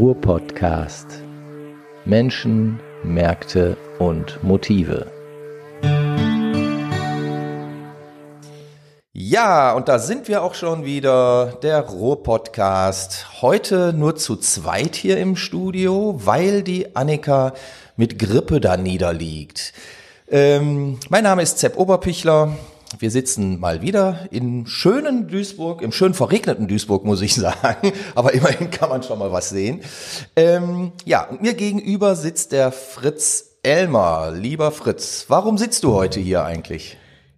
Ruhr-Podcast. Menschen, Märkte und Motive. Ja, und da sind wir auch schon wieder, der Ruhr-Podcast. Heute nur zu zweit hier im Studio, weil die Annika mit Grippe da niederliegt. Ähm, mein Name ist Zepp Oberpichler. Wir sitzen mal wieder in schönen Duisburg, im schön verregneten Duisburg, muss ich sagen. Aber immerhin kann man schon mal was sehen. Ähm, ja, und mir gegenüber sitzt der Fritz Elmer. Lieber Fritz, warum sitzt du heute hier eigentlich?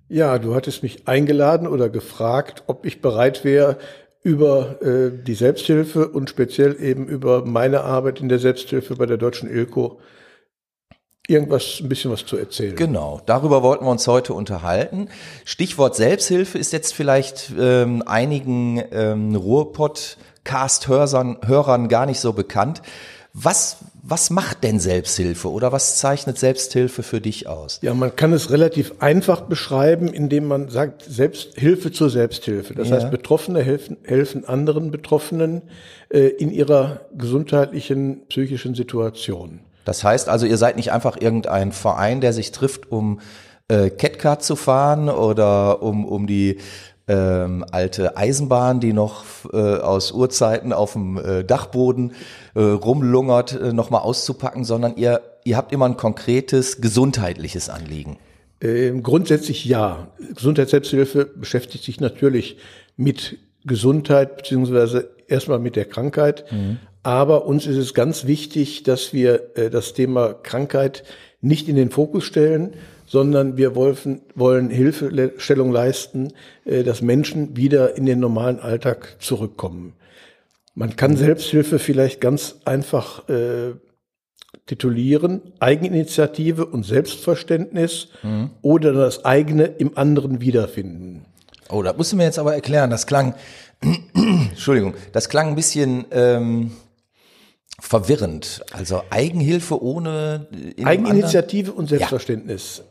Ja, du hattest mich eingeladen oder gefragt, ob ich bereit wäre, über äh, die Selbsthilfe und speziell eben über meine Arbeit in der Selbsthilfe bei der Deutschen Ilko irgendwas, ein bisschen was zu erzählen. Genau, darüber wollten wir uns heute unterhalten. Stichwort Selbsthilfe ist jetzt vielleicht ähm, einigen ähm, Ruhrpott-Cast-Hörern Hörern gar nicht so bekannt. Was, was macht denn Selbsthilfe oder was zeichnet Selbsthilfe für dich aus? Ja, man kann es relativ einfach beschreiben, indem man sagt Selbsthilfe zur Selbsthilfe. Das ja. heißt, Betroffene helfen, helfen anderen Betroffenen äh, in ihrer gesundheitlichen, psychischen Situation. Das heißt also, ihr seid nicht einfach irgendein Verein, der sich trifft, um äh, Catcard zu fahren oder um, um die ähm, alte Eisenbahn, die noch äh, aus Urzeiten auf dem äh, Dachboden äh, rumlungert, äh, nochmal auszupacken, sondern ihr, ihr habt immer ein konkretes gesundheitliches Anliegen. Ähm, grundsätzlich ja. Gesundheitsselbsthilfe beschäftigt sich natürlich mit Gesundheit beziehungsweise erstmal mit der Krankheit, mhm. Aber uns ist es ganz wichtig, dass wir äh, das Thema Krankheit nicht in den Fokus stellen, sondern wir wollen, wollen Hilfestellung leisten, äh, dass Menschen wieder in den normalen Alltag zurückkommen. Man kann Selbsthilfe vielleicht ganz einfach äh, titulieren, Eigeninitiative und Selbstverständnis mhm. oder das eigene im anderen wiederfinden. Oh, da musst du mir jetzt aber erklären, das klang, Entschuldigung, das klang ein bisschen ähm, verwirrend. Also Eigenhilfe ohne Eigeninitiative und Selbstverständnis. Ja.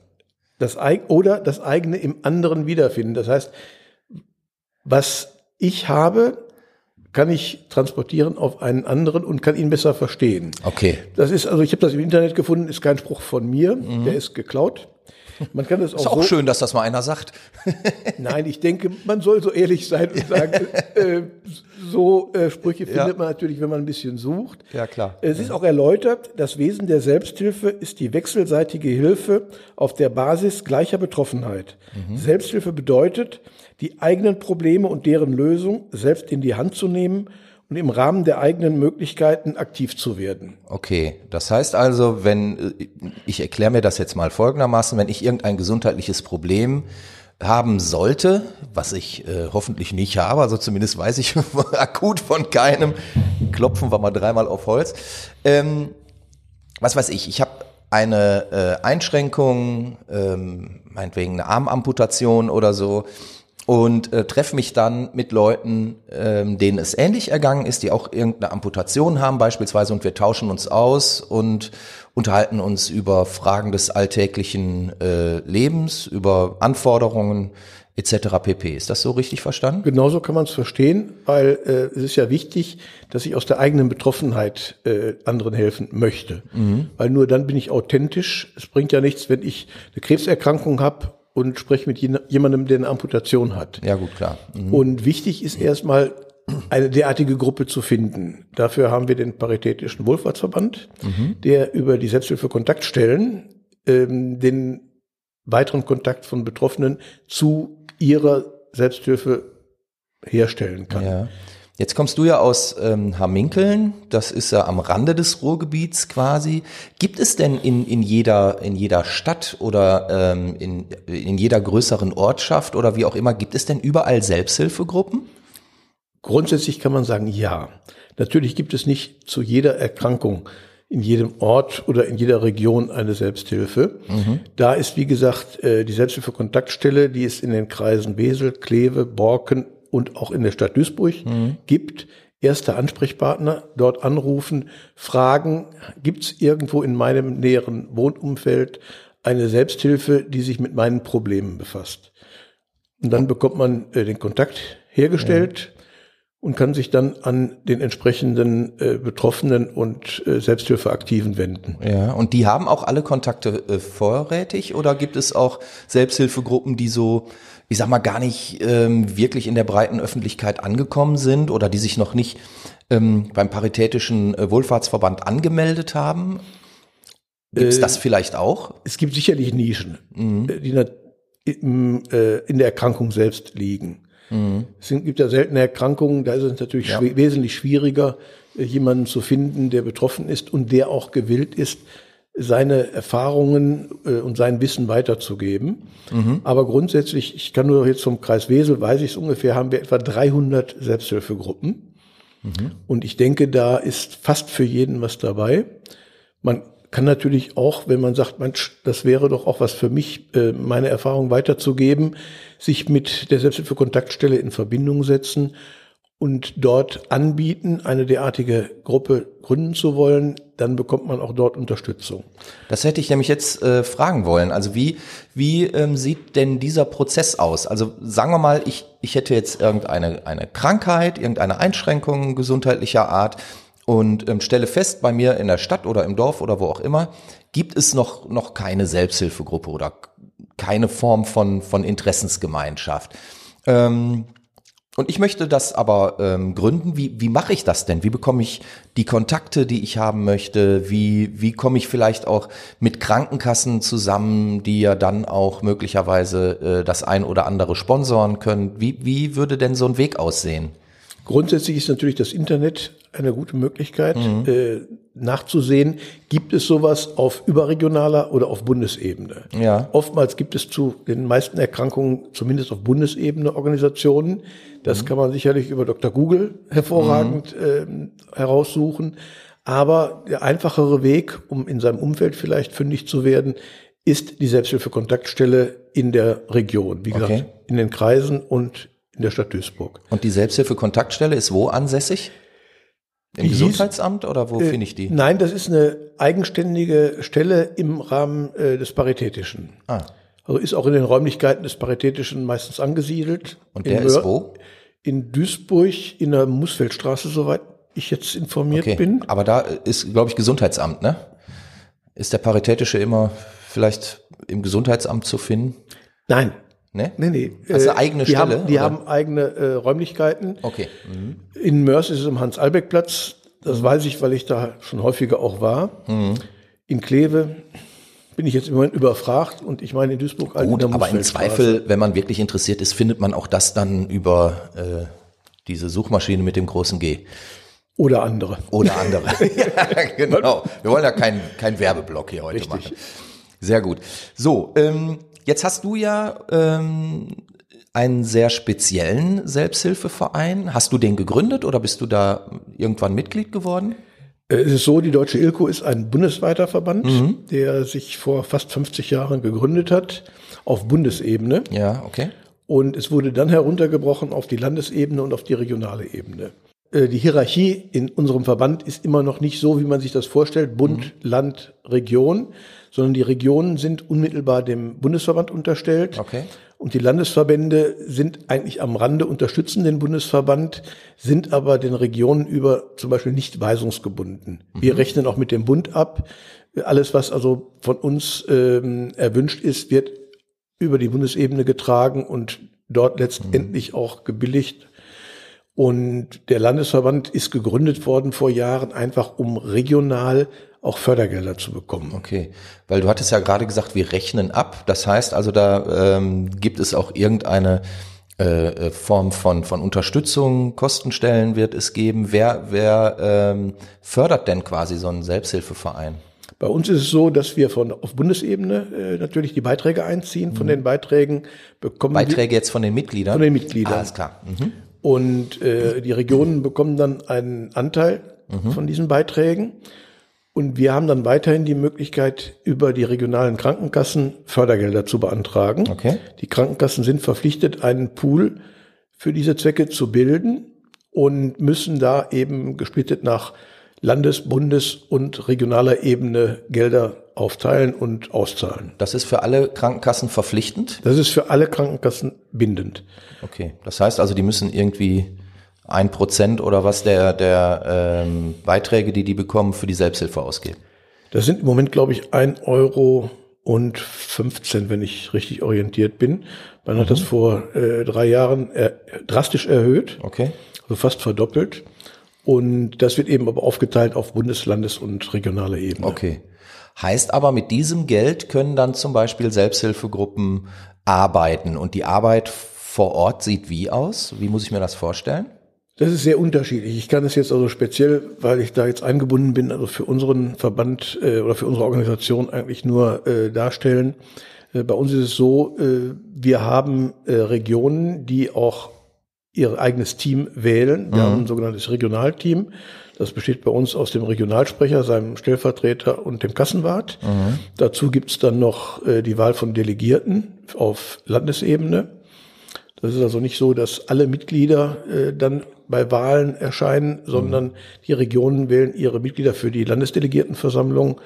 Das oder das eigene im anderen wiederfinden. Das heißt, was ich habe, kann ich transportieren auf einen anderen und kann ihn besser verstehen. Okay. Das ist also, ich habe das im Internet gefunden, ist kein Spruch von mir, mhm. der ist geklaut. Man kann das auch ist auch so, schön, dass das mal einer sagt. Nein, ich denke, man soll so ehrlich sein und sagen, äh, so äh, Sprüche findet ja. man natürlich, wenn man ein bisschen sucht. Ja, klar. Es ist auch erläutert, das Wesen der Selbsthilfe ist die wechselseitige Hilfe auf der Basis gleicher Betroffenheit. Mhm. Selbsthilfe bedeutet, die eigenen Probleme und deren Lösung selbst in die Hand zu nehmen und im Rahmen der eigenen Möglichkeiten aktiv zu werden. Okay, das heißt also, wenn ich erkläre mir das jetzt mal folgendermaßen, wenn ich irgendein gesundheitliches Problem haben sollte, was ich äh, hoffentlich nicht habe, also zumindest weiß ich akut von keinem, klopfen wir mal dreimal auf Holz. Ähm, was weiß ich, ich habe eine äh, Einschränkung, ähm, meinetwegen eine Armamputation oder so, und äh, treffe mich dann mit Leuten, ähm, denen es ähnlich ergangen ist, die auch irgendeine Amputation haben beispielsweise und wir tauschen uns aus und unterhalten uns über Fragen des alltäglichen äh, Lebens, über Anforderungen etc. pp. Ist das so richtig verstanden? Genauso kann man es verstehen, weil äh, es ist ja wichtig, dass ich aus der eigenen Betroffenheit äh, anderen helfen möchte. Mhm. Weil nur dann bin ich authentisch. Es bringt ja nichts, wenn ich eine Krebserkrankung habe und spreche mit jemandem, der eine Amputation hat. Ja, gut, klar. Mhm. Und wichtig ist erstmal, eine derartige Gruppe zu finden. Dafür haben wir den Paritätischen Wohlfahrtsverband, mhm. der über die Selbsthilfe-Kontaktstellen ähm, den weiteren Kontakt von Betroffenen zu ihrer Selbsthilfe herstellen kann. Ja. Jetzt kommst du ja aus ähm, Hamminkeln, das ist ja am Rande des Ruhrgebiets quasi. Gibt es denn in, in, jeder, in jeder Stadt oder ähm, in, in jeder größeren Ortschaft oder wie auch immer, gibt es denn überall Selbsthilfegruppen? Grundsätzlich kann man sagen, ja. Natürlich gibt es nicht zu jeder Erkrankung in jedem Ort oder in jeder Region eine Selbsthilfe. Mhm. Da ist, wie gesagt, äh, die Selbsthilfe-Kontaktstelle, die es in den Kreisen Wesel, Kleve, Borken und auch in der Stadt Duisburg mhm. gibt. Erster Ansprechpartner, dort anrufen, fragen, gibt es irgendwo in meinem näheren Wohnumfeld eine Selbsthilfe, die sich mit meinen Problemen befasst. Und dann bekommt man äh, den Kontakt hergestellt. Ja. Und kann sich dann an den entsprechenden äh, Betroffenen und äh, Selbsthilfeaktiven wenden. Ja, und die haben auch alle Kontakte äh, vorrätig oder gibt es auch Selbsthilfegruppen, die so, ich sag mal, gar nicht ähm, wirklich in der breiten Öffentlichkeit angekommen sind oder die sich noch nicht ähm, beim Paritätischen äh, Wohlfahrtsverband angemeldet haben? Gibt es Äh, das vielleicht auch? Es gibt sicherlich Nischen, äh, die äh, in der Erkrankung selbst liegen. Es sind- gibt ja seltene Erkrankungen, da ist es natürlich Ja. schwi- wesentlich schwieriger, äh, jemanden zu finden, der betroffen ist und der auch gewillt ist, seine Erfahrungen äh, und sein Wissen weiterzugeben. Aber grundsätzlich, ich kann nur jetzt vom Kreis Wesel, weiß ich es ungefähr, haben wir etwa 300 Selbsthilfegruppen. Und ich denke, da ist fast für jeden was dabei. Man kann natürlich auch, wenn man sagt, Mensch, das wäre doch auch was für mich, äh, meine Erfahrung weiterzugeben, sich mit der Selbsthilfe-Kontaktstelle in Verbindung setzen und dort anbieten, eine derartige Gruppe gründen zu wollen, dann bekommt man auch dort Unterstützung. Das hätte ich nämlich jetzt äh, fragen wollen. Also wie, wie ähm, sieht denn dieser Prozess aus? Also sagen wir mal, ich, ich hätte jetzt irgendeine eine Krankheit, irgendeine Einschränkung gesundheitlicher Art und ähm, stelle fest, bei mir in der Stadt oder im Dorf oder wo auch immer, gibt es noch, noch keine Selbsthilfegruppe oder keine Form von, von Interessensgemeinschaft. Ähm, und ich möchte das aber ähm, gründen. Wie, wie mache ich das denn? Wie bekomme ich die Kontakte, die ich haben möchte? Wie, wie komme ich vielleicht auch mit Krankenkassen zusammen, die ja dann auch möglicherweise äh, das ein oder andere sponsoren können? Wie, wie würde denn so ein Weg aussehen? Grundsätzlich ist natürlich das Internet eine gute Möglichkeit, äh, nachzusehen, gibt es sowas auf überregionaler oder auf Bundesebene. Ja. Oftmals gibt es zu den meisten Erkrankungen, zumindest auf Bundesebene, Organisationen. Das kann man sicherlich über Dr. Google hervorragend ähm, heraussuchen. Aber der einfachere Weg, um in seinem Umfeld vielleicht fündig zu werden, ist die Selbsthilfe-Kontaktstelle in der Region. Wie gesagt, Okay. in den Kreisen und in der Stadt Duisburg. Und die Selbsthilfe-Kontaktstelle ist wo ansässig? Im Die Gesundheitsamt oder wo finde ich die? Nein, das ist eine eigenständige Stelle im Rahmen äh, des Paritätischen. Ah. Also ist auch in den Räumlichkeiten des Paritätischen meistens angesiedelt. Und In der ist wo? In Duisburg, in der Musfeldstraße, soweit ich jetzt informiert Okay, bin. aber da ist, glaube ich, Gesundheitsamt, ne? Ist der Paritätische immer vielleicht im Gesundheitsamt zu finden? Nein, Ne? nee, nee. Eine Äh, eigene die Stelle, Haben, die oder? haben eigene äh, Räumlichkeiten. Okay. In Mörs ist es am Hans-Albeck-Platz. Das Mhm. weiß ich, weil ich da schon häufiger auch war. In Kleve bin ich jetzt im Moment überfragt und ich meine in Duisburg halt in Gut, der aber im. Zweifel, wenn man wirklich interessiert ist, findet man auch das dann über äh, diese Suchmaschine mit dem großen G. Oder andere. Oder andere. ja, genau. Wir wollen ja keinen kein Werbeblock hier heute Richtig. machen. Sehr gut. So, ähm, jetzt hast du ja ähm, einen sehr speziellen Selbsthilfeverein. Hast du den gegründet oder bist du da irgendwann Mitglied geworden? Äh, Es ist so, die Deutsche ILCO ist ein bundesweiter Verband, Mhm. der sich vor fast 50 Jahren gegründet hat, auf Bundesebene. Ja, okay. Und es wurde dann heruntergebrochen auf die Landesebene und auf die regionale Ebene. Äh, Die Hierarchie in unserem Verband ist immer noch nicht so, wie man sich das vorstellt, Bund, Land, Region, sondern die Regionen sind unmittelbar dem Bundesverband unterstellt. Okay. Und die Landesverbände sind eigentlich am Rande, unterstützen den Bundesverband, sind aber den Regionen über zum Beispiel nicht weisungsgebunden. Wir rechnen auch mit dem Bund ab. Alles, was also von uns ähm, erwünscht ist, wird über die Bundesebene getragen und dort letztendlich auch gebilligt. Und der Landesverband ist gegründet worden vor Jahren, einfach um regional auch Fördergelder zu bekommen. Okay, weil du hattest ja gerade gesagt, wir rechnen ab. Das heißt also, da ähm, gibt es auch irgendeine äh, äh, Form von, von Unterstützung, Kostenstellen wird es geben. Wer, wer ähm, fördert denn quasi so einen Selbsthilfeverein? Bei uns ist es so, dass wir von auf Bundesebene äh, natürlich die Beiträge einziehen. Von den Beiträgen bekommen wir, Beiträge jetzt von den Mitgliedern? Von den Mitgliedern. Alles klar. Mhm. Und äh, die Regionen bekommen dann einen Anteil Mhm. von diesen Beiträgen. Und wir haben dann weiterhin die Möglichkeit, über die regionalen Krankenkassen Fördergelder zu beantragen. Okay. Die Krankenkassen sind verpflichtet, einen Pool für diese Zwecke zu bilden und müssen da eben gesplittet nach Landes-, Bundes- und regionaler Ebene Gelder aufteilen und auszahlen. Das ist für alle Krankenkassen verpflichtend? Das ist für alle Krankenkassen bindend. Okay. Das heißt also, die müssen irgendwie ein Prozent oder was der, der ähm, Beiträge, die die bekommen, für die Selbsthilfe ausgeben? Das sind im Moment, glaube ich, ein Euro und 15, wenn ich richtig orientiert bin. Man hat das vor äh, drei Jahren äh, drastisch erhöht, Okay. also fast verdoppelt. Und das wird eben aber aufgeteilt auf Bundeslandes- und regionale Ebene. Okay. Heißt aber, mit diesem Geld können dann zum Beispiel Selbsthilfegruppen arbeiten und die Arbeit vor Ort sieht wie aus? Wie muss ich mir das vorstellen? Das ist sehr unterschiedlich. Ich kann es jetzt also speziell, weil ich da jetzt eingebunden bin, also für unseren Verband äh, oder für unsere Organisation eigentlich nur äh, darstellen. Äh, bei uns ist es so, äh, wir haben äh, Regionen, die auch ihr eigenes Team wählen. Wir haben ein sogenanntes Regionalteam. Das besteht bei uns aus dem Regionalsprecher, seinem Stellvertreter und dem Kassenwart. Dazu gibt's dann noch äh, die Wahl von Delegierten auf Landesebene. Das ist also nicht so, dass alle Mitglieder äh, dann bei Wahlen erscheinen, sondern die Regionen wählen ihre Mitglieder für die Landesdelegiertenversammlung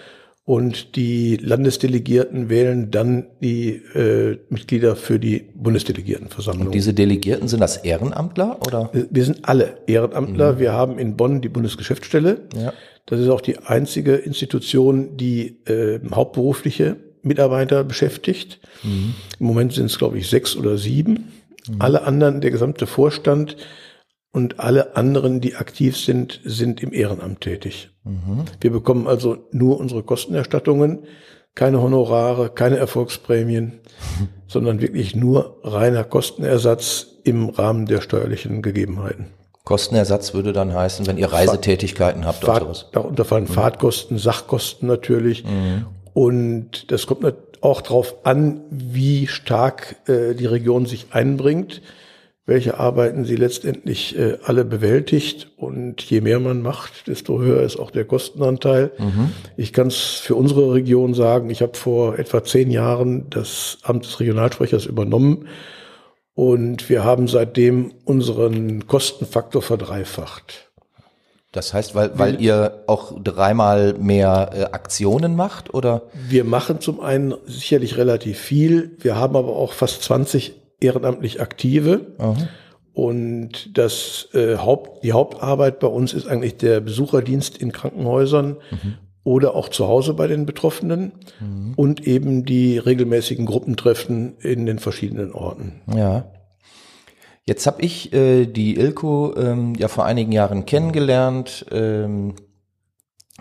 und die Landesdelegierten wählen dann die äh, Mitglieder für die Bundesdelegiertenversammlung. Diese Delegierten sind das Ehrenamtler oder? Wir sind alle Ehrenamtler. Wir haben in Bonn die Bundesgeschäftsstelle. Ja. Das ist auch die einzige Institution, die äh, hauptberufliche Mitarbeiter beschäftigt. Im Moment sind es, glaube ich, sechs oder sieben. Alle anderen, der gesamte Vorstand und alle anderen, die aktiv sind, sind im Ehrenamt tätig. Wir bekommen also nur unsere Kostenerstattungen, keine Honorare, keine Erfolgsprämien, sondern wirklich nur reiner Kostenersatz im Rahmen der steuerlichen Gegebenheiten. Kostenersatz würde dann heißen, wenn ihr Reisetätigkeiten habt oder sowas. Fahrt, darunter fallen Fahrtkosten, Sachkosten natürlich. Und das kommt auch darauf an, wie stark äh, die Region sich einbringt, welche Arbeiten sie letztendlich äh, alle bewältigt. Und je mehr man macht, desto höher ist auch der Kostenanteil. Ich kann es für unsere Region sagen, ich habe vor etwa zehn Jahren das Amt des Regionalsprechers übernommen. Und wir haben seitdem unseren Kostenfaktor verdreifacht. Das heißt, weil, weil ihr auch dreimal mehr äh, Aktionen macht oder? Wir machen zum einen sicherlich relativ viel. Wir haben aber auch fast 20 ehrenamtlich Aktive. Und das äh, Haupt, die Hauptarbeit bei uns ist eigentlich der Besucherdienst in Krankenhäusern oder auch zu Hause bei den Betroffenen und eben die regelmäßigen Gruppentreffen in den verschiedenen Orten. Ja. Jetzt habe ich äh, die Ilko ähm, ja vor einigen Jahren kennengelernt ähm,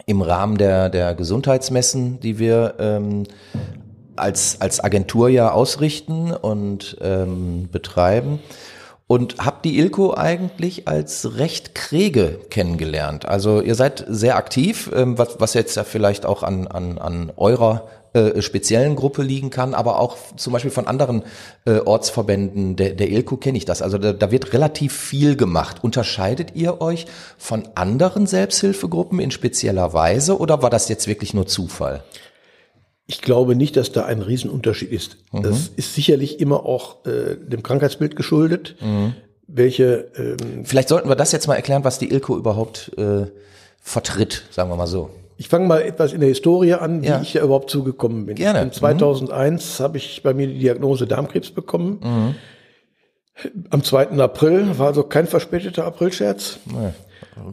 im Rahmen der, der Gesundheitsmessen, die wir ähm, als, als Agentur ja ausrichten und ähm, betreiben. Und habe die Ilko eigentlich als recht Krege kennengelernt. Also ihr seid sehr aktiv, ähm, was, was jetzt ja vielleicht auch an, an, an eurer äh, speziellen Gruppe liegen kann, aber auch zum Beispiel von anderen äh, Ortsverbänden der, der Ilko kenne ich das. Also da, da wird relativ viel gemacht. Unterscheidet ihr euch von anderen Selbsthilfegruppen in spezieller Weise oder war das jetzt wirklich nur Zufall? Ich glaube nicht, dass da ein Riesenunterschied ist. Das ist sicherlich immer auch äh, dem Krankheitsbild geschuldet, welche ähm, Vielleicht sollten wir das jetzt mal erklären, was die Ilko überhaupt äh, vertritt, sagen wir mal so. Ich fange mal etwas in der Historie an, wie Ja. ich da überhaupt zugekommen bin. Gerne. In 2001 habe ich bei mir die Diagnose Darmkrebs bekommen. Am 2. April war also kein verspäteter Aprilscherz.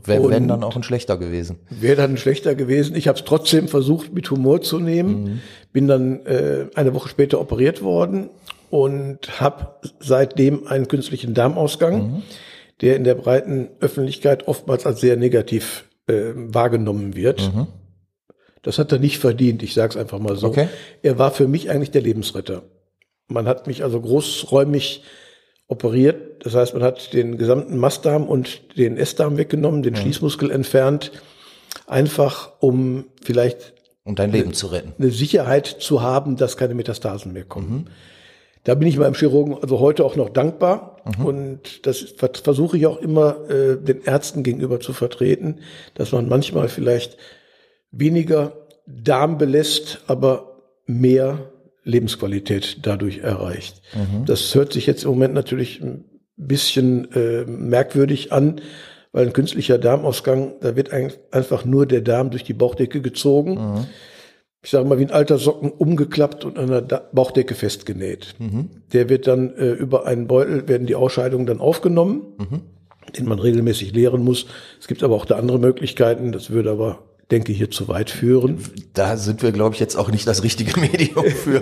Wäre wenn dann auch ein schlechter gewesen. Wäre dann schlechter gewesen. Ich habe es trotzdem versucht, mit Humor zu nehmen. Bin dann äh, eine Woche später operiert worden und habe seitdem einen künstlichen Darmausgang, der in der breiten Öffentlichkeit oftmals als sehr negativ äh, wahrgenommen wird. Das hat er nicht verdient, ich sage es einfach mal so. Okay. Er war für mich eigentlich der Lebensretter. Man hat mich also großräumig operiert. Das heißt, man hat den gesamten Mastdarm und den Essdarm weggenommen, den Schließmuskel entfernt, einfach um vielleicht Um dein Leben zu retten. eine Sicherheit zu haben, dass keine Metastasen mehr kommen. Da bin ich meinem Chirurgen also heute auch noch dankbar und das ver- versuche ich auch immer äh, den Ärzten gegenüber zu vertreten, dass man manchmal vielleicht weniger Darm belässt, aber mehr Lebensqualität dadurch erreicht. Das hört sich jetzt im Moment natürlich ein bisschen äh, merkwürdig an, weil ein künstlicher Darmausgang, da wird eigentlich einfach nur der Darm durch die Bauchdecke gezogen ich sage mal, wie ein alter Socken umgeklappt und an der Da- Bauchdecke festgenäht. Der wird dann äh, über einen Beutel, werden die Ausscheidungen dann aufgenommen. den man regelmäßig leeren muss. Es gibt aber auch da andere Möglichkeiten. Das würde aber, denke hier zu weit führen. Da sind wir, glaube ich, jetzt auch nicht das richtige Medium für.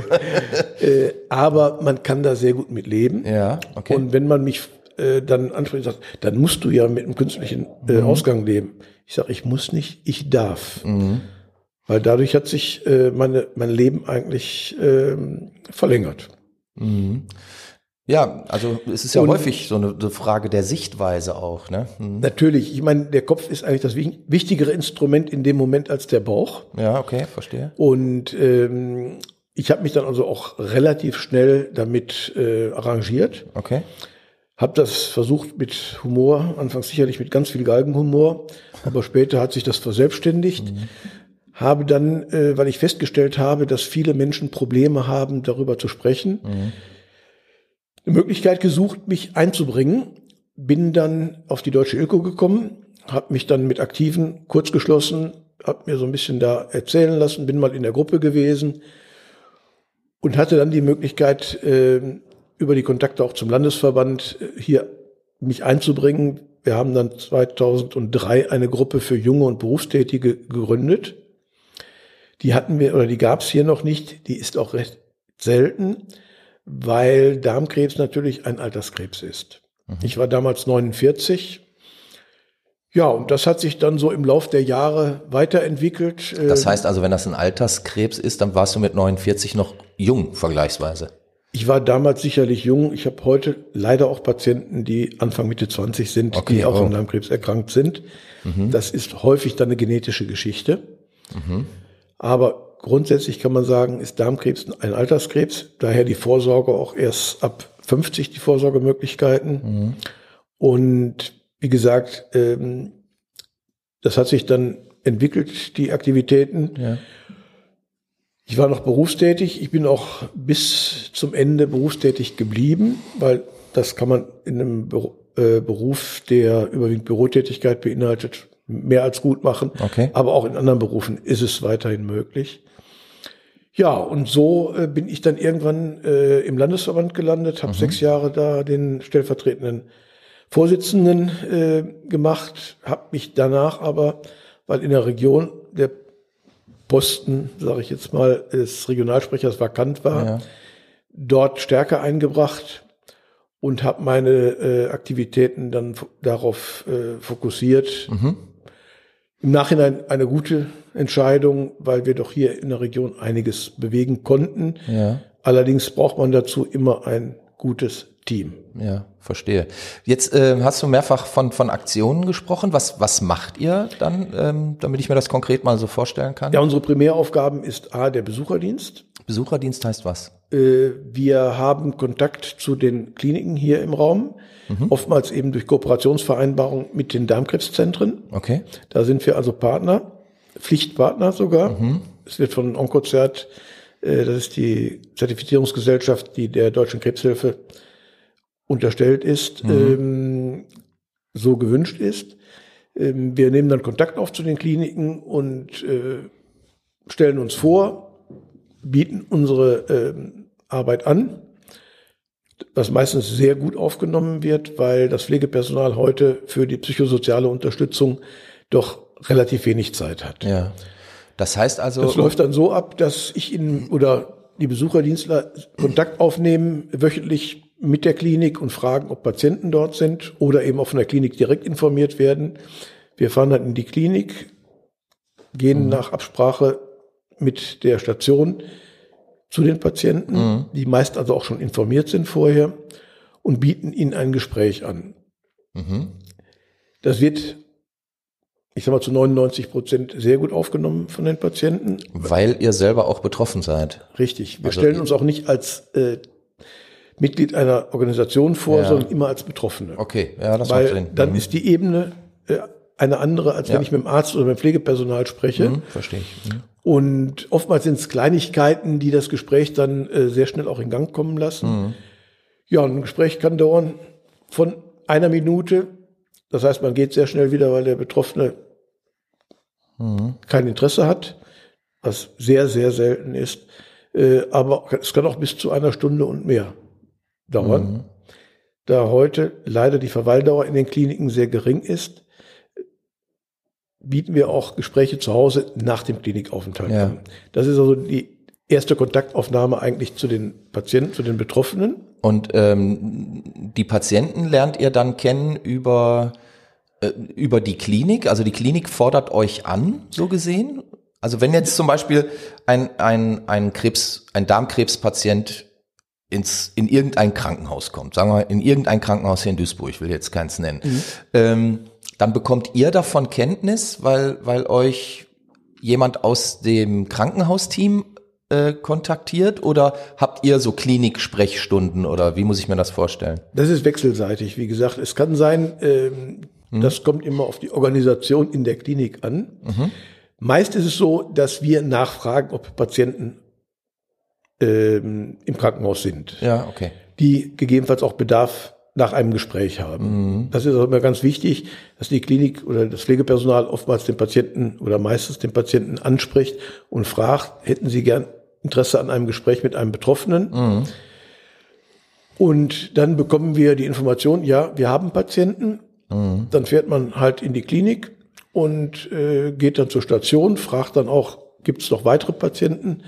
Äh, aber man kann da sehr gut mit leben. ja, okay. Und wenn man mich äh, dann anspricht, sagt, dann musst du ja mit einem künstlichen äh, Ausgang leben. Ich sage, ich muss nicht, ich darf. Weil dadurch hat sich meine, mein Leben eigentlich ähm, verlängert. Ja, also es ist ja Und- häufig so eine, eine Frage der Sichtweise auch, ne? Mhm. Natürlich, ich meine, der Kopf ist eigentlich das wich- wichtigere Instrument in dem Moment als der Bauch. Ja, okay, verstehe. Und ähm, ich habe mich dann also auch relativ schnell damit äh, arrangiert. Okay. Habe das versucht mit Humor, anfangs sicherlich mit ganz viel Galgenhumor, aber später hat sich das verselbstständigt. Habe dann, äh, weil ich festgestellt habe, dass viele Menschen Probleme haben, darüber zu sprechen, eine Möglichkeit gesucht, mich einzubringen. Bin dann auf die Deutsche Ilko gekommen, habe mich dann mit Aktiven kurz geschlossen, habe mir so ein bisschen da erzählen lassen, bin mal in der Gruppe gewesen und hatte dann die Möglichkeit, äh, über die Kontakte auch zum Landesverband äh, hier mich einzubringen. Wir haben dann 2003 eine Gruppe für junge und Berufstätige gegründet. Die hatten wir oder die gab es hier noch nicht. Die ist auch recht selten, weil Darmkrebs natürlich ein Alterskrebs ist. Ich war damals 49. Ja, und das hat sich dann so im Lauf der Jahre weiterentwickelt. Das Ähm, heißt also, wenn das ein Alterskrebs ist, dann warst du mit 49 noch jung vergleichsweise. Ich war damals sicherlich jung. Ich habe heute leider auch Patienten, die Anfang Mitte 20 sind, Okay, die auch oh. an Darmkrebs erkrankt sind. Das ist häufig dann eine genetische Geschichte. Aber grundsätzlich kann man sagen, ist Darmkrebs ein Alterskrebs. Daher die Vorsorge auch erst ab 50 die Vorsorgemöglichkeiten. Und wie gesagt, ähm, das hat sich dann entwickelt, die Aktivitäten. Ja. Ich war noch berufstätig. Ich bin auch bis zum Ende berufstätig geblieben, weil das kann man in einem äh, Beruf, der überwiegend Bürotätigkeit beinhaltet, mehr als gut machen. Okay. Aber auch in anderen Berufen ist es weiterhin möglich. Ja, und so äh, bin ich dann irgendwann äh, im Landesverband gelandet, habe sechs Jahre da den stellvertretenden Vorsitzenden äh, gemacht, habe mich danach aber, weil in der Region der Posten, sage ich jetzt mal, des Regionalsprechers vakant war, Ja. dort stärker eingebracht und habe meine äh, Aktivitäten dann darauf äh, fokussiert. Im Nachhinein eine gute Entscheidung, weil wir doch hier in der Region einiges bewegen konnten. Ja. Allerdings braucht man dazu immer ein gutes Team. Ja, verstehe. Jetzt äh, hast du mehrfach von, von Aktionen gesprochen. Was, was macht ihr dann, ähm, damit ich mir das konkret mal so vorstellen kann? Ja, unsere Primäraufgaben ist A, der Besucherdienst. Besucherdienst heißt was? Äh, Wir haben Kontakt zu den Kliniken hier im Raum, oftmals eben durch Kooperationsvereinbarungen mit den Darmkrebszentren. Okay. Da sind wir also Partner, Pflichtpartner sogar. Es wird von Onkozert, äh, das ist die Zertifizierungsgesellschaft, die der Deutschen Krebshilfe unterstellt ist, ähm, so gewünscht ist. Ähm, wir nehmen dann Kontakt auf zu den Kliniken und äh, stellen uns vor, bieten unsere ähm, Arbeit an, was meistens sehr gut aufgenommen wird, weil das Pflegepersonal heute für die psychosoziale Unterstützung doch relativ wenig Zeit hat. Ja. Das heißt also. Das läuft dann so ab, dass ich Ihnen oder die Besucherdienstler Kontakt aufnehmen, wöchentlich mit der Klinik und fragen, ob Patienten dort sind oder eben auch von der Klinik direkt informiert werden. Wir fahren dann in die Klinik, gehen nach Absprache mit der Station zu den Patienten, die meist also auch schon informiert sind vorher und bieten ihnen ein Gespräch an. Das wird, ich sag mal, zu 99 Prozent sehr gut aufgenommen von den Patienten. weil ihr selber auch betroffen seid. Richtig. Wir Also- stellen uns auch nicht als äh, Mitglied einer Organisation vor, Ja. sondern immer als Betroffene. Okay, ja, das macht Weil Sinn. dann Mhm. ist die Ebene äh, eine andere, als Ja. wenn ich mit dem Arzt oder mit dem Pflegepersonal spreche. Mhm, verstehe ich. Mhm. Und oftmals sind es Kleinigkeiten, die das Gespräch dann äh, sehr schnell auch in Gang kommen lassen. Mhm. Ja, ein Gespräch kann dauern von einer Minute. Das heißt, man geht sehr schnell wieder, weil der Betroffene Mhm. kein Interesse hat, was sehr, sehr selten ist. Äh, aber es kann auch bis zu einer Stunde und mehr dauern. da heute leider die Verweildauer in den Kliniken sehr gering ist, bieten wir auch Gespräche zu Hause nach dem Klinikaufenthalt Ja. an. Das ist also die erste Kontaktaufnahme eigentlich zu den Patienten, zu den Betroffenen. Und ähm, die Patienten lernt ihr dann kennen über, äh, über die Klinik. Also die Klinik fordert euch an, so gesehen. Also wenn jetzt zum Beispiel ein, ein, ein Krebs, ein Darmkrebspatient ins, in irgendein Krankenhaus kommt, sagen wir in irgendein Krankenhaus hier in Duisburg, ich will jetzt keins nennen, ähm, dann bekommt ihr davon Kenntnis, weil, weil euch jemand aus dem Krankenhausteam äh, kontaktiert oder habt ihr so Klinik-Sprechstunden oder wie muss ich mir das vorstellen? Das ist wechselseitig, wie gesagt. Es kann sein, ähm, das kommt immer auf die Organisation in der Klinik an. Meist ist es so, dass wir nachfragen, ob Patienten ähm, im Krankenhaus sind, Ja, okay. die gegebenenfalls auch Bedarf nach einem Gespräch haben. Das ist auch immer ganz wichtig, dass die Klinik oder das Pflegepersonal oftmals den Patienten oder meistens den Patienten anspricht und fragt, hätten Sie gern Interesse an einem Gespräch mit einem Betroffenen? Und dann bekommen wir die Information, ja, wir haben Patienten. Dann fährt man halt in die Klinik und äh, geht dann zur Station, fragt dann auch, gibt es noch weitere Patienten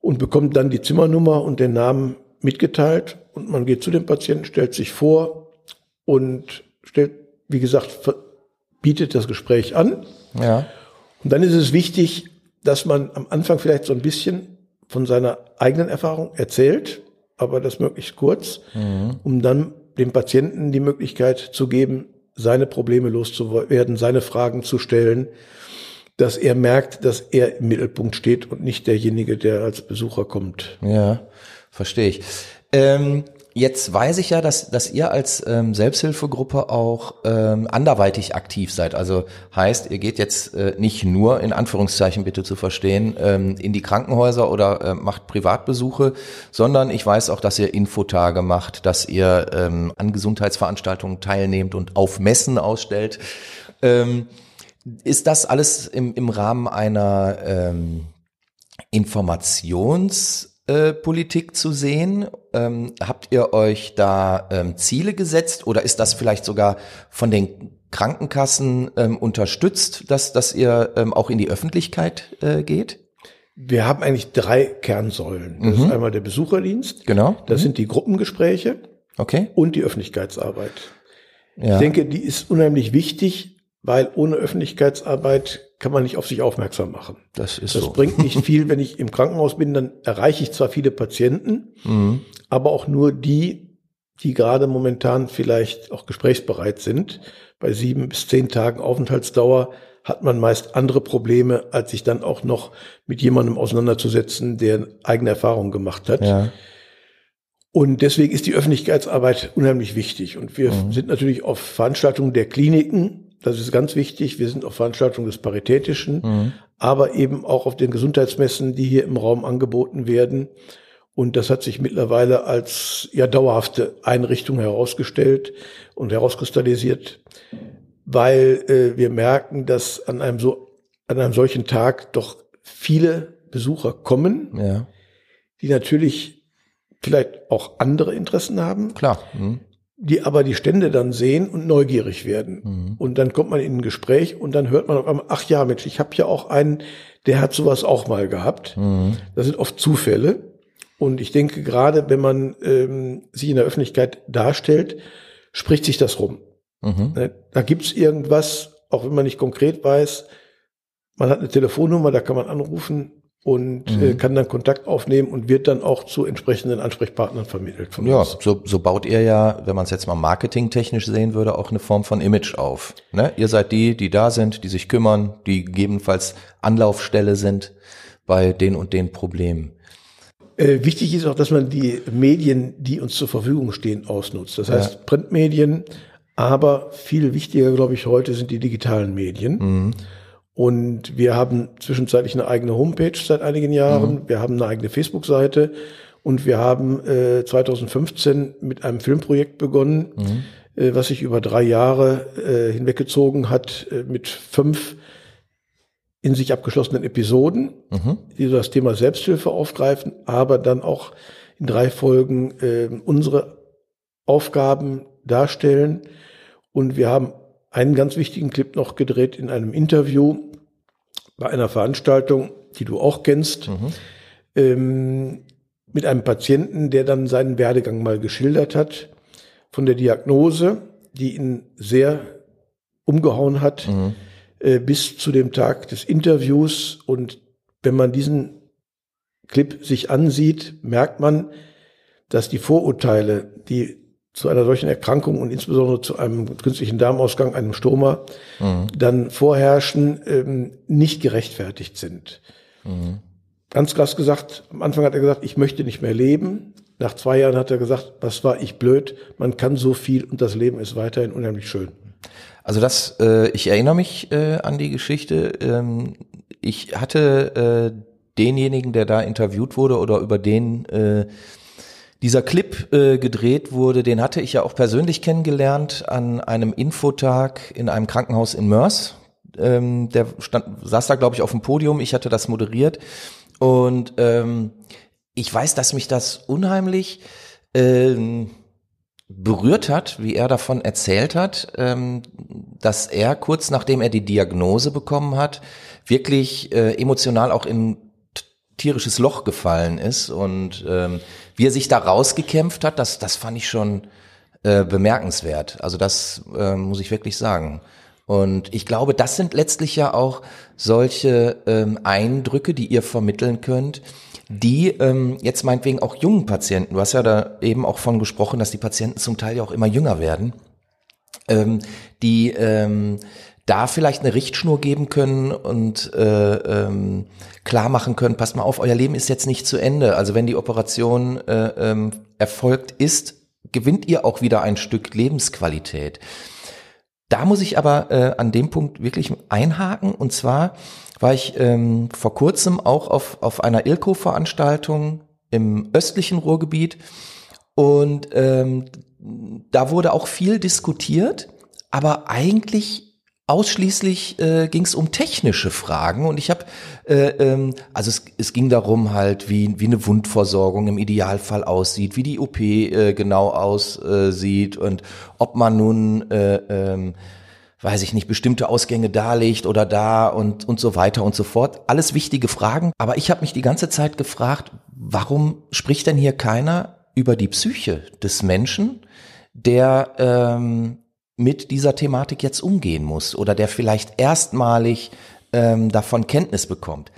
und bekommt dann die Zimmernummer und den Namen mitgeteilt. Und man geht zu dem Patienten, stellt sich vor und stellt, wie gesagt, bietet das Gespräch an. Ja. Und dann ist es wichtig, dass man am Anfang vielleicht so ein bisschen von seiner eigenen Erfahrung erzählt, aber das möglichst kurz, um dann dem Patienten die Möglichkeit zu geben, seine Probleme loszuwerden, seine Fragen zu stellen, dass er merkt, dass er im Mittelpunkt steht und nicht derjenige, der als Besucher kommt. Ja, verstehe ich. Ähm, jetzt weiß ich ja, dass, dass ihr als ähm, Selbsthilfegruppe auch ähm, anderweitig aktiv seid. Also heißt, ihr geht jetzt äh, nicht nur, in Anführungszeichen bitte zu verstehen, ähm, in die Krankenhäuser oder äh, macht Privatbesuche, sondern ich weiß auch, dass ihr Infotage macht, dass ihr ähm, an Gesundheitsveranstaltungen teilnehmt und auf Messen ausstellt. Ähm, ist das alles im, im Rahmen einer ähm, Informationspolitik zu sehen? Ähm, habt ihr euch da ähm, Ziele gesetzt oder ist das vielleicht sogar von den Krankenkassen ähm, unterstützt, dass, dass ihr ähm, auch in die Öffentlichkeit äh, geht? Wir haben eigentlich drei Kernsäulen. Das ist einmal der Besucherdienst, Genau. das sind die Gruppengespräche Okay. und die Öffentlichkeitsarbeit. Ja. Ich denke, die ist unheimlich wichtig, weil ohne Öffentlichkeitsarbeit kann man nicht auf sich aufmerksam machen. das ist Das so. bringt nicht viel, wenn ich im Krankenhaus bin, dann erreiche ich zwar viele Patienten, Mhm. aber auch nur die, die gerade momentan vielleicht auch gesprächsbereit sind. Bei sieben bis zehn Tagen Aufenthaltsdauer hat man meist andere Probleme, als sich dann auch noch mit jemandem auseinanderzusetzen, der eigene Erfahrungen gemacht hat. Ja. Und deswegen ist die Öffentlichkeitsarbeit unheimlich wichtig. Und wir sind natürlich auf Veranstaltungen der Kliniken, das ist ganz wichtig. Wir sind auf Veranstaltungen des Paritätischen, aber eben auch auf den Gesundheitsmessen, die hier im Raum angeboten werden. Und das hat sich mittlerweile als ja dauerhafte Einrichtung herausgestellt und herauskristallisiert, weil äh, wir merken, dass an einem so an einem solchen Tag doch viele Besucher kommen, Ja. die natürlich vielleicht auch andere Interessen haben, Klar. Mhm. Die aber die Stände dann sehen und neugierig werden. Und dann kommt man in ein Gespräch und dann hört man auf einmal, ach ja, Mensch, ich habe ja auch einen, der hat sowas auch mal gehabt. Das sind oft Zufälle. Und ich denke, gerade wenn man ähm, sich in der Öffentlichkeit darstellt, spricht sich das rum. Mhm. Ne? Da gibt's irgendwas, auch wenn man nicht konkret weiß, man hat eine Telefonnummer, da kann man anrufen und äh, kann dann Kontakt aufnehmen und wird dann auch zu entsprechenden Ansprechpartnern vermittelt von Ja, uns. so, so baut ihr ja, wenn man es jetzt mal marketingtechnisch sehen würde, auch eine Form von Image auf. Ne? Ihr seid die, die da sind, die sich kümmern, die gegebenenfalls Anlaufstelle sind bei den und den Problemen. Äh, wichtig ist auch, dass man die Medien, die uns zur Verfügung stehen, ausnutzt. Das heißt Printmedien, aber viel wichtiger, glaube ich, heute sind die digitalen Medien. Und wir haben zwischenzeitlich eine eigene Homepage seit einigen Jahren. Wir haben eine eigene Facebook-Seite und wir haben äh, 2015 mit einem Filmprojekt begonnen, äh, was sich über drei Jahre äh, hinweggezogen hat, äh, mit fünf in sich abgeschlossenen Episoden, die so das Thema Selbsthilfe aufgreifen, aber dann auch in drei Folgen äh, unsere Aufgaben darstellen. Und wir haben einen ganz wichtigen Clip noch gedreht in einem Interview bei einer Veranstaltung, die du auch kennst, mhm. ähm, mit einem Patienten, der dann seinen Werdegang mal geschildert hat, von der Diagnose, die ihn sehr umgehauen hat, mhm. äh, bis zu dem Tag des Interviews. Und wenn man diesen Clip sich ansieht, merkt man, dass die Vorurteile, die zu einer solchen Erkrankung und insbesondere zu einem künstlichen Darmausgang, einem Stoma, mhm. dann vorherrschen, ähm, nicht gerechtfertigt sind. Mhm. Ganz krass gesagt, am Anfang hat er gesagt, ich möchte nicht mehr leben. Nach zwei Jahren hat er gesagt, was war ich blöd, man kann so viel und das Leben ist weiterhin unheimlich schön. Also das, äh, ich erinnere mich äh, an die Geschichte. Ähm, ich hatte äh, denjenigen, der da interviewt wurde oder über den äh, dieser Clip äh, gedreht wurde, den hatte ich ja auch persönlich kennengelernt an einem Infotag in einem Krankenhaus in Mörs. Ähm, der stand, saß da, glaube ich, auf dem Podium. Ich hatte das moderiert. Und ähm, ich weiß, dass mich das unheimlich ähm, berührt hat, wie er davon erzählt hat, ähm, dass er kurz nachdem er die Diagnose bekommen hat, wirklich äh, emotional auch in tierisches Loch gefallen ist und ähm, wie er sich da rausgekämpft hat, das, das fand ich schon äh, bemerkenswert. Also das äh, muss ich wirklich sagen. Und ich glaube, das sind letztlich ja auch solche ähm, Eindrücke, die ihr vermitteln könnt, die ähm, jetzt meinetwegen auch jungen Patienten, du hast ja da eben auch von gesprochen, dass die Patienten zum Teil ja auch immer jünger werden, ähm, die ähm, da vielleicht eine Richtschnur geben können und äh, ähm, klar machen können, passt mal auf, euer Leben ist jetzt nicht zu Ende. Also wenn die Operation äh, ähm, erfolgt ist, gewinnt ihr auch wieder ein Stück Lebensqualität. Da muss ich aber äh, an dem Punkt wirklich einhaken. Und zwar war ich ähm, vor kurzem auch auf, auf einer ILCO-Veranstaltung im östlichen Ruhrgebiet. Und ähm, da wurde auch viel diskutiert, aber eigentlich ausschließlich äh, ging es um technische Fragen und ich habe, äh, ähm, also es, es ging darum halt, wie, wie eine Wundversorgung im Idealfall aussieht, wie die OP äh, genau aussieht und ob man nun, äh, ähm, weiß ich nicht, bestimmte Ausgänge darlegt oder da und, und so weiter und so fort. Alles wichtige Fragen, aber ich habe mich die ganze Zeit gefragt, warum spricht denn hier keiner über die Psyche des Menschen, der ähm, mit dieser Thematik jetzt umgehen muss oder der vielleicht erstmalig ähm, davon Kenntnis bekommt.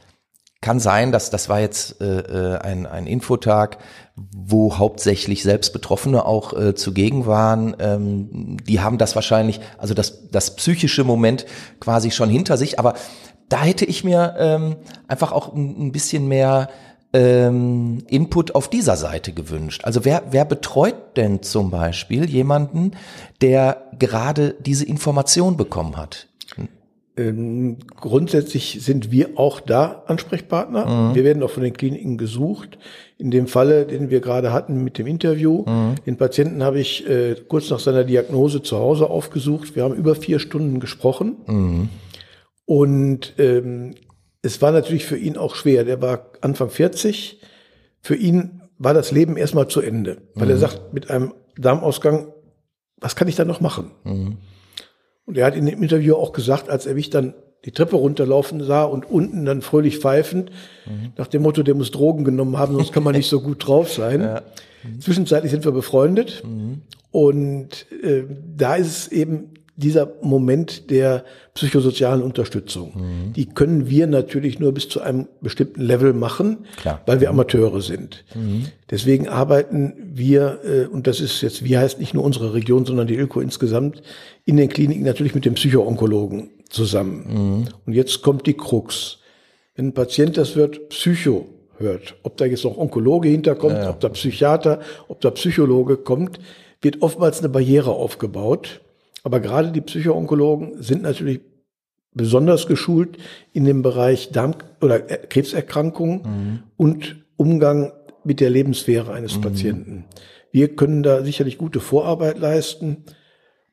Kann sein, dass das war jetzt äh, äh, ein, ein Infotag, wo hauptsächlich selbst Betroffene auch äh, zugegen waren. Ähm, die haben das wahrscheinlich, also das, das psychische Moment quasi schon hinter sich. Aber da hätte ich mir ähm, einfach auch ein, ein bisschen mehr ähm, Input auf dieser Seite gewünscht. Also wer, wer betreut denn zum Beispiel jemanden, der gerade diese Information bekommen hat? Ähm, grundsätzlich sind wir auch da Ansprechpartner. Mhm. Wir werden auch von den Kliniken gesucht. In dem Falle, den wir gerade hatten mit dem Interview, mhm. den Patienten habe ich äh, kurz nach seiner Diagnose zu Hause aufgesucht. Wir haben über vier Stunden gesprochen. Mhm. Und ähm, es war natürlich für ihn auch schwer. Der war Anfang 40. Für ihn war das Leben erstmal zu Ende, weil mhm. er sagt, mit einem Darmausgang, was kann ich da noch machen? Mhm. Und er hat in dem Interview auch gesagt, als er mich dann die Treppe runterlaufen sah und unten dann fröhlich pfeifend, mhm. nach dem Motto, der muss Drogen genommen haben, sonst kann man nicht so gut drauf sein. Ja. Zwischenzeitlich sind wir befreundet mhm. und äh, da ist es eben dieser Moment der psychosozialen Unterstützung. Mhm. Die können wir natürlich nur bis zu einem bestimmten Level machen, Klar. weil wir Amateure sind. Mhm. Deswegen arbeiten wir, äh, und das ist jetzt, wie heißt nicht nur unsere Region, sondern die Ilko insgesamt, in den Kliniken natürlich mit dem Psychoonkologen zusammen. Mhm. Und jetzt kommt die Krux. Wenn ein Patient das Wort Psycho hört, ob da jetzt noch Onkologe hinterkommt, ja, ja. ob da Psychiater, ob da Psychologe kommt, wird oftmals eine Barriere aufgebaut aber gerade die Psychoonkologen sind natürlich besonders geschult in dem Bereich Darm- oder Krebserkrankungen mhm. und Umgang mit der Lebenssphäre eines mhm. Patienten. Wir können da sicherlich gute Vorarbeit leisten.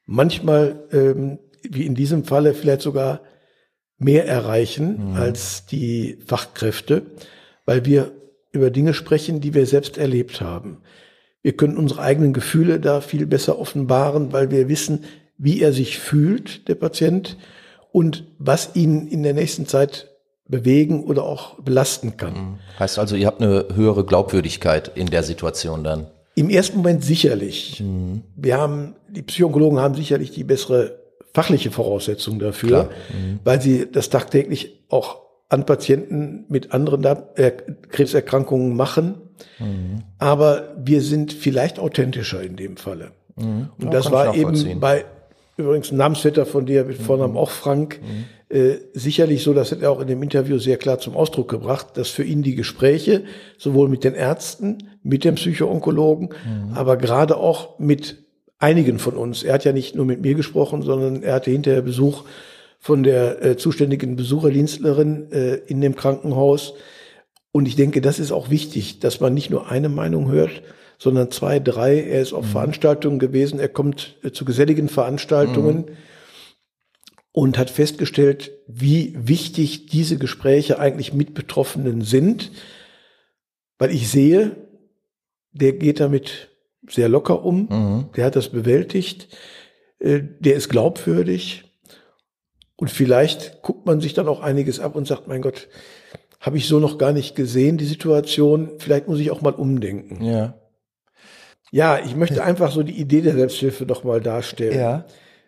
Manchmal, ähm, wie in diesem Falle, vielleicht sogar mehr erreichen mhm. als die Fachkräfte, weil wir über Dinge sprechen, die wir selbst erlebt haben. Wir können unsere eigenen Gefühle da viel besser offenbaren, weil wir wissen, wie er sich fühlt, der Patient, und was ihn in der nächsten Zeit bewegen oder auch belasten kann. Mhm. Heißt also, ihr habt eine höhere Glaubwürdigkeit in der Situation dann? Im ersten Moment sicherlich. Mhm. Wir haben, die Psychologen haben sicherlich die bessere fachliche Voraussetzung dafür, mhm. weil sie das tagtäglich auch an Patienten mit anderen äh, Krebserkrankungen machen. Mhm. Aber wir sind vielleicht authentischer in dem Falle. Mhm. Und ja, das war eben bei übrigens ein Namensvetter von dir mit Vornamen mhm. auch Frank, mhm. äh, sicherlich so, das hat er auch in dem Interview sehr klar zum Ausdruck gebracht, dass für ihn die Gespräche sowohl mit den Ärzten, mit dem Psychoonkologen, mhm. aber gerade auch mit einigen von uns. Er hat ja nicht nur mit mir gesprochen, sondern er hatte hinterher Besuch von der äh, zuständigen Besucherdienstlerin äh, in dem Krankenhaus. Und ich denke, das ist auch wichtig, dass man nicht nur eine Meinung hört, sondern zwei, drei. Er ist auf mhm. Veranstaltungen gewesen, er kommt äh, zu geselligen Veranstaltungen mhm. und hat festgestellt, wie wichtig diese Gespräche eigentlich mit Betroffenen sind, weil ich sehe, der geht damit sehr locker um, mhm. der hat das bewältigt, äh, der ist glaubwürdig und vielleicht guckt man sich dann auch einiges ab und sagt, mein Gott, habe ich so noch gar nicht gesehen, die Situation, vielleicht muss ich auch mal umdenken. Ja. Ja, ich möchte einfach so die Idee der Selbsthilfe noch mal darstellen. Ja.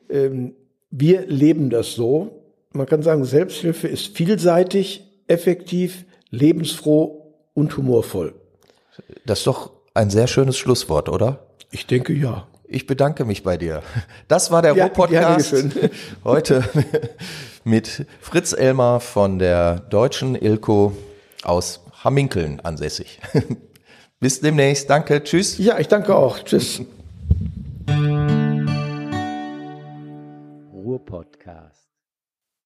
Ähm, wir leben das so. Man kann sagen, Selbsthilfe ist vielseitig, effektiv, lebensfroh und humorvoll. Das ist doch ein sehr schönes Schlusswort, oder? Ich denke ja. Ich bedanke mich bei dir. Das war der ja, Ruhr-Podcast heute mit Fritz Elmer von der deutschen Ilko aus Hamminkeln ansässig. Bis demnächst. Danke. Tschüss. Ja, ich danke auch. Tschüss. Ruhr-Podcast.